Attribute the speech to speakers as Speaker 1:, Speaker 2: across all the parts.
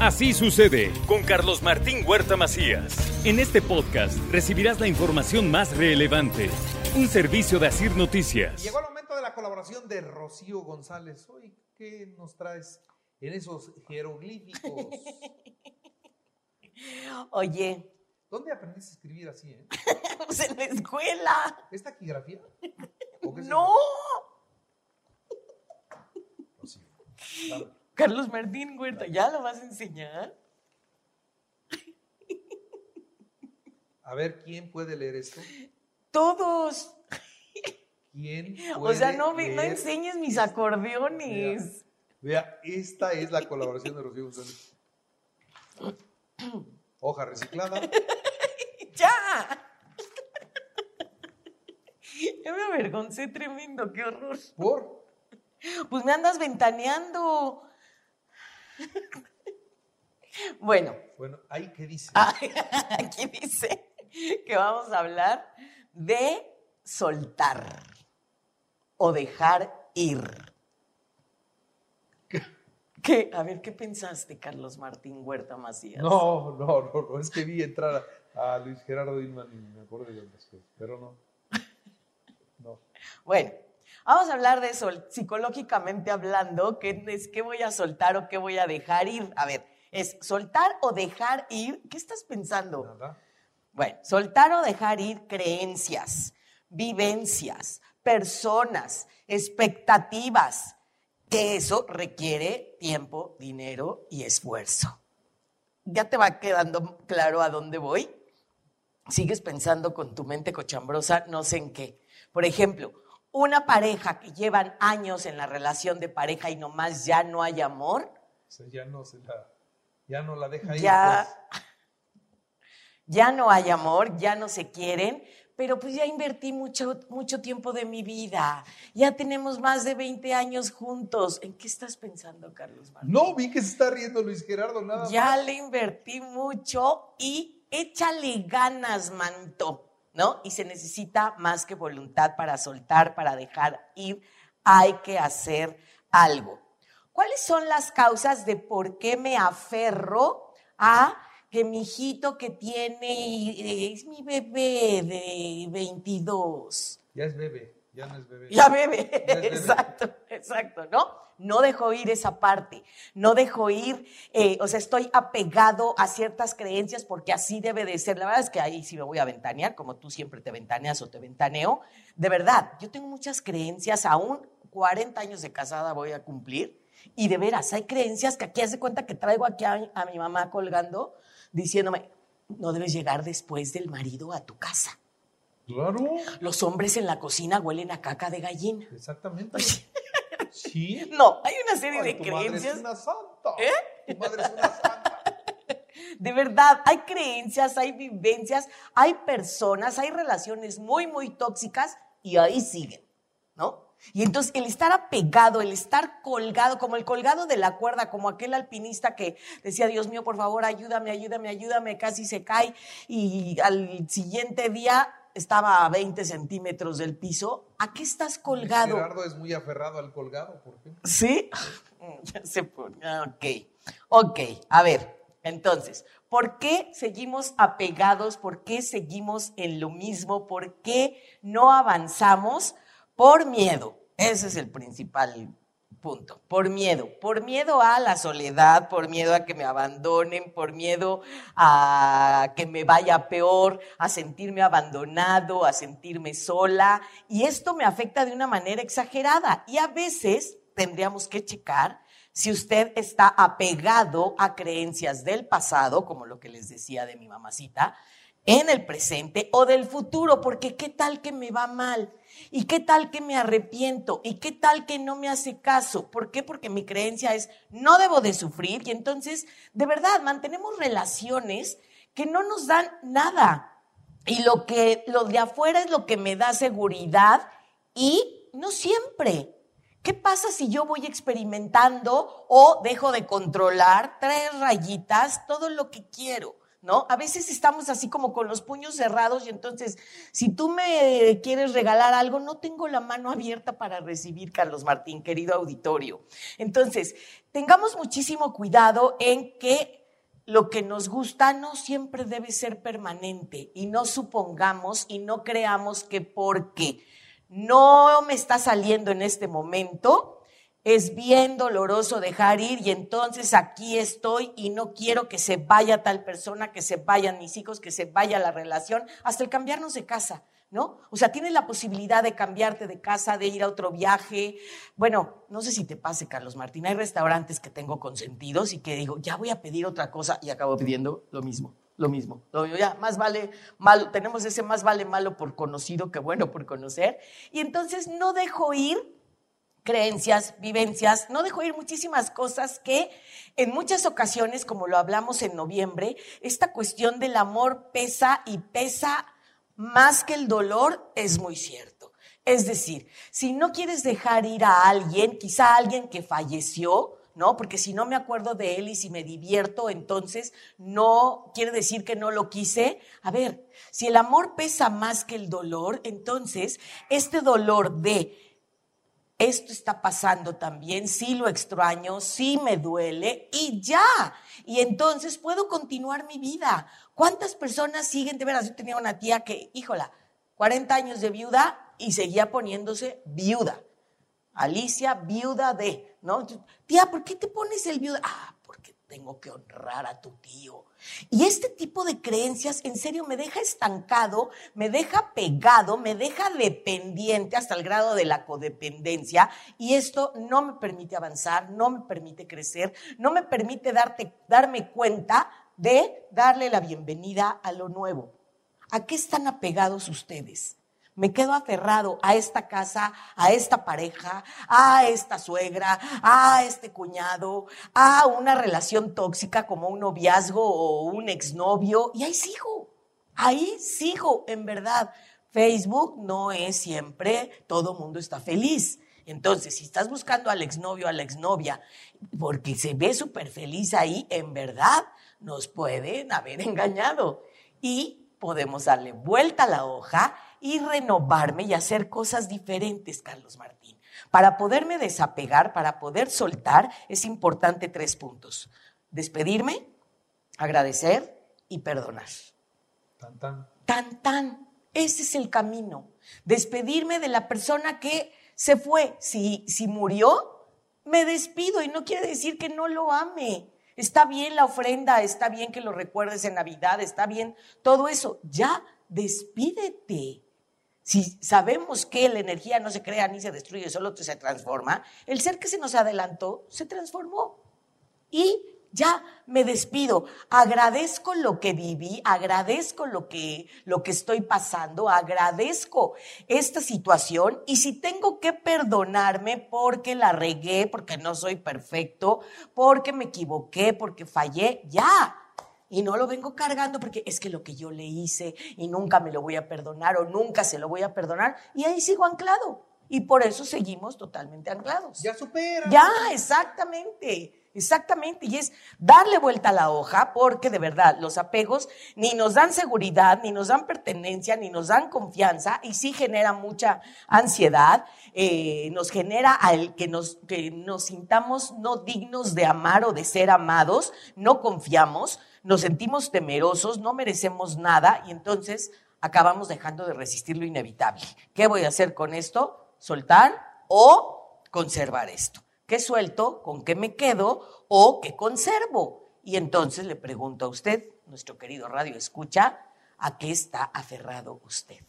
Speaker 1: Así sucede con Carlos Martín Huerta Macías. En este podcast recibirás la información más relevante. Un servicio de Asir Noticias.
Speaker 2: Llegó el momento de la colaboración de Rocío González. Hoy, ¿qué nos traes en esos jeroglíficos?
Speaker 3: Oye,
Speaker 2: ¿Dónde aprendiste a escribir así, eh?
Speaker 3: pues en la escuela.
Speaker 2: ¿Es taquigrafía? ¿O qué es
Speaker 3: No.
Speaker 2: Rocío.
Speaker 3: Carlos Martín Huerta, ¿ya lo vas a enseñar?
Speaker 2: A ver, ¿quién puede leer esto?
Speaker 3: Todos.
Speaker 2: ¿Quién
Speaker 3: O sea, no,
Speaker 2: leer
Speaker 3: enseñes mis acordeones.
Speaker 2: Vea, esta es la colaboración de Rocío González. Hoja reciclada.
Speaker 3: ¡Ya! Ya me avergoncé tremendo, qué horror.
Speaker 2: ¿Por?
Speaker 3: Pues me andas ventaneando. Bueno,
Speaker 2: Bueno, ahí que dice.
Speaker 3: aquí dice que vamos a hablar de soltar o dejar ir. ¿Qué? A ver, ¿qué pensaste, Carlos Martín Huerta Macías?
Speaker 2: No, no, no, no, es que vi entrar a, a Luis Gerardo Inman y me acordé de otras cosas, pero no. No.
Speaker 3: Bueno, vamos a hablar de eso, psicológicamente hablando, ¿qué es qué voy a soltar o qué voy a dejar ir? A ver, es soltar o dejar ir, ¿qué estás pensando?
Speaker 2: Nada.
Speaker 3: Bueno, soltar o dejar ir creencias, vivencias, personas, expectativas, que eso requiere tiempo, dinero y esfuerzo. ¿Ya te va quedando claro a dónde voy? Sigues pensando con tu mente cochambrosa, no sé en qué. Por ejemplo, una pareja que llevan años en la relación de pareja y nomás ya no hay amor,
Speaker 2: O sea, ya no se la, ya no la deja ir.
Speaker 3: ya,
Speaker 2: pues.
Speaker 3: ya no hay amor, ya no se quieren, pero pues ya invertí mucho, mucho tiempo de mi vida. Ya tenemos más de 20 años juntos. ¿En qué estás pensando, Carlos Martín?
Speaker 2: No, vi que se está riendo Luis Gerardo, nada
Speaker 3: Ya
Speaker 2: más.
Speaker 3: le invertí mucho y échale ganas, manto, ¿no? Y se necesita más que voluntad para soltar, para dejar ir. Hay que hacer algo. ¿Cuáles son las causas de por qué me aferro a que mi hijito que tiene, eh, es mi bebé de 22?
Speaker 2: Ya es bebé, ya no es bebé.
Speaker 3: Ya bebe,
Speaker 2: Ya es bebé.
Speaker 3: exacto, exacto, ¿no? No dejo ir esa parte, no dejo ir, eh, o sea, estoy apegado a ciertas creencias porque así debe de ser. La verdad es que ahí sí me voy a ventanear, como tú siempre te ventaneas o te ventaneo. De verdad, yo tengo muchas creencias, aún 40 años de casada voy a cumplir, y de veras, hay creencias que aquí hace cuenta que traigo aquí a, a mi mamá colgando, diciéndome, no debes llegar después del marido a tu casa.
Speaker 2: Claro,
Speaker 3: Los hombres en la cocina huelen a caca de gallina.
Speaker 2: exactamente. Sí.
Speaker 3: No, hay una serie
Speaker 2: Ay,
Speaker 3: de
Speaker 2: tu madre es
Speaker 3: creencias.
Speaker 2: una santa.
Speaker 3: ¿Eh?
Speaker 2: Tu madre es una santa.
Speaker 3: De verdad, hay creencias, hay vivencias, hay personas, hay relaciones muy, muy tóxicas y ahí siguen, ¿no? Y entonces el estar apegado, el estar colgado, como el colgado de la cuerda, como aquel alpinista que decía, Dios mío, por favor, ayúdame, ayúdame, ayúdame, casi se cae y al siguiente día estaba a 20 centímetros del piso. ¿A qué estás colgado?
Speaker 2: Gerardo es muy aferrado al colgado, por ejemplo.
Speaker 3: ¿Sí? Ya se pone. Ok. Ok. A ver, entonces, ¿por qué seguimos apegados? ¿Por qué seguimos en lo mismo? ¿Por qué no avanzamos? Por miedo. Ese es el principal punto. Por miedo. Por miedo a la soledad, por miedo a que me abandonen, por miedo a que me vaya peor, a sentirme abandonado, a sentirme sola. Y esto me afecta de una manera exagerada. Y a veces tendríamos que checar si usted está apegado a creencias del pasado, como lo que les decía de mi mamacita, en el presente o del futuro, porque qué tal que me va mal y qué tal que me arrepiento y qué tal que no me hace caso. ¿Por qué? Porque mi creencia es no debo de sufrir y entonces, de verdad, mantenemos relaciones que no nos dan nada. Y lo que lo de afuera es lo que me da seguridad y no siempre. ¿Qué pasa si yo voy experimentando o dejo de controlar tres rayitas todo lo que quiero? A veces estamos así como con los puños cerrados y entonces, si tú me quieres regalar algo, no tengo la mano abierta para recibir, Carlos Martín, querido auditorio. Entonces, tengamos muchísimo cuidado en que lo que nos gusta no siempre debe ser permanente y no supongamos y no creamos que porque no me está saliendo en este momento, es bien doloroso dejar ir y entonces aquí estoy y no quiero que se vaya tal persona, que se vayan mis hijos, que se vaya la relación, hasta el cambiarnos de casa. ¿No? O sea, tienes la posibilidad de cambiarte de casa, de ir a otro viaje. Bueno, no sé si te pase, Carlos Martín. Hay restaurantes que tengo consentidos y que digo, ya voy a pedir otra cosa y acabo pidiendo lo mismo, lo mismo. Ya, más vale malo. Tenemos ese más vale malo por conocido que bueno por conocer. Y entonces no dejo ir creencias, vivencias, no dejo ir muchísimas cosas que en muchas ocasiones, como lo hablamos en noviembre, esta cuestión del amor pesa y pesa más que el dolor, es muy cierto. Es decir, si no quieres dejar ir a alguien, quizá a alguien que falleció, ¿no? Porque si no me acuerdo de él y si me divierto, entonces no quiere decir que no lo quise. A ver, si el amor pesa más que el dolor, entonces este dolor de esto está pasando también, sí lo extraño, sí me duele y ya. Y entonces puedo continuar mi vida. ¿Cuántas personas siguen de veras? Yo tenía una tía que, híjola, 40 años de viuda y seguía poniéndose viuda. Alicia, viuda de, ¿no? Tía, ¿por qué te pones el viuda? Ah, tengo que honrar a tu tío. Y este tipo de creencias en serio me deja estancado, me deja pegado, me deja dependiente hasta el grado de la codependencia y esto no me permite avanzar, no me permite crecer, no me permite darte, darme cuenta de darle la bienvenida a lo nuevo. ¿A qué están apegados ustedes? Me quedo aferrado a esta casa, a esta pareja, a esta suegra, a este cuñado, a una relación tóxica como un noviazgo o un exnovio, y ahí sigo, ahí sigo, en verdad. Facebook no es siempre todo mundo está feliz. Entonces, si estás buscando al exnovio, a la exnovia, porque se ve súper feliz ahí, en verdad nos pueden haber engañado. Y podemos darle vuelta a la hoja y renovarme y hacer cosas diferentes, Carlos Martín. Para poderme desapegar, para poder soltar, es importante tres puntos. Despedirme, agradecer y perdonar.
Speaker 2: Tan tan.
Speaker 3: Tan tan. Ese es el camino. Despedirme de la persona que se fue. Si, si murió, me despido y no quiere decir que no lo ame. Está bien la ofrenda, está bien que lo recuerdes en Navidad, está bien todo eso. Ya despídete. Si sabemos que la energía no se crea ni se destruye, solo se transforma, el ser que se nos adelantó se transformó. Y ya me despido. Agradezco lo que viví, agradezco lo que, lo que estoy pasando, agradezco esta situación y si tengo que perdonarme porque la regué, porque no soy perfecto, porque me equivoqué, porque fallé, ya y no lo vengo cargando porque es que lo que yo le hice y nunca me lo voy a perdonar o nunca se lo voy a perdonar y ahí sigo anclado. Y por eso seguimos totalmente anclados.
Speaker 2: Ya supera.
Speaker 3: Ya, exactamente. Exactamente, y es darle vuelta a la hoja porque de verdad los apegos ni nos dan seguridad, ni nos dan pertenencia, ni nos dan confianza y sí genera mucha ansiedad, eh, nos genera al que nos, que nos sintamos no dignos de amar o de ser amados, no confiamos, nos sentimos temerosos, no merecemos nada y entonces acabamos dejando de resistir lo inevitable. ¿Qué voy a hacer con esto? ¿Soltar o conservar esto? ¿Qué suelto? ¿Con qué me quedo? ¿O qué conservo? Y entonces le pregunto a usted, nuestro querido radio escucha, ¿a qué está aferrado usted?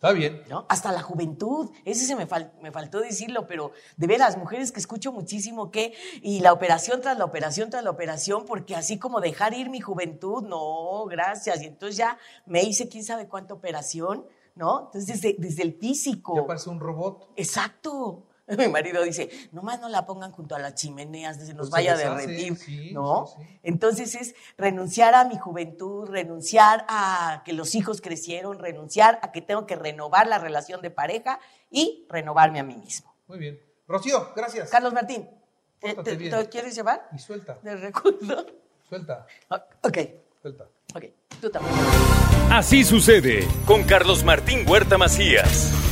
Speaker 2: Está bien.
Speaker 3: ¿No? Hasta la juventud, ese se me, me, faltó decirlo, pero de veras, mujeres que escucho muchísimo que, y la operación tras la operación tras la operación, porque así como dejar ir mi juventud, no, gracias. Y entonces ya me hice quién sabe cuánta operación, ¿no? Entonces desde, desde el físico.
Speaker 2: Ya parece un robot.
Speaker 3: Exacto. Mi marido dice, nomás no la pongan junto a las chimeneas, se nos pues vaya a derretir, ¿no? Entonces es renunciar a mi juventud, renunciar a que los hijos crecieron, renunciar a que tengo que renovar la relación de pareja y renovarme a mí mismo.
Speaker 2: Muy bien. Rocío, gracias.
Speaker 3: Carlos Martín, ¿te, quieres llevar?
Speaker 2: Y suelta.
Speaker 3: De recuerdo.
Speaker 2: Suelta.
Speaker 3: Ok,
Speaker 2: Suelta.
Speaker 3: Ok, tú también.
Speaker 1: Así sucede con Carlos Martín Huerta Macías.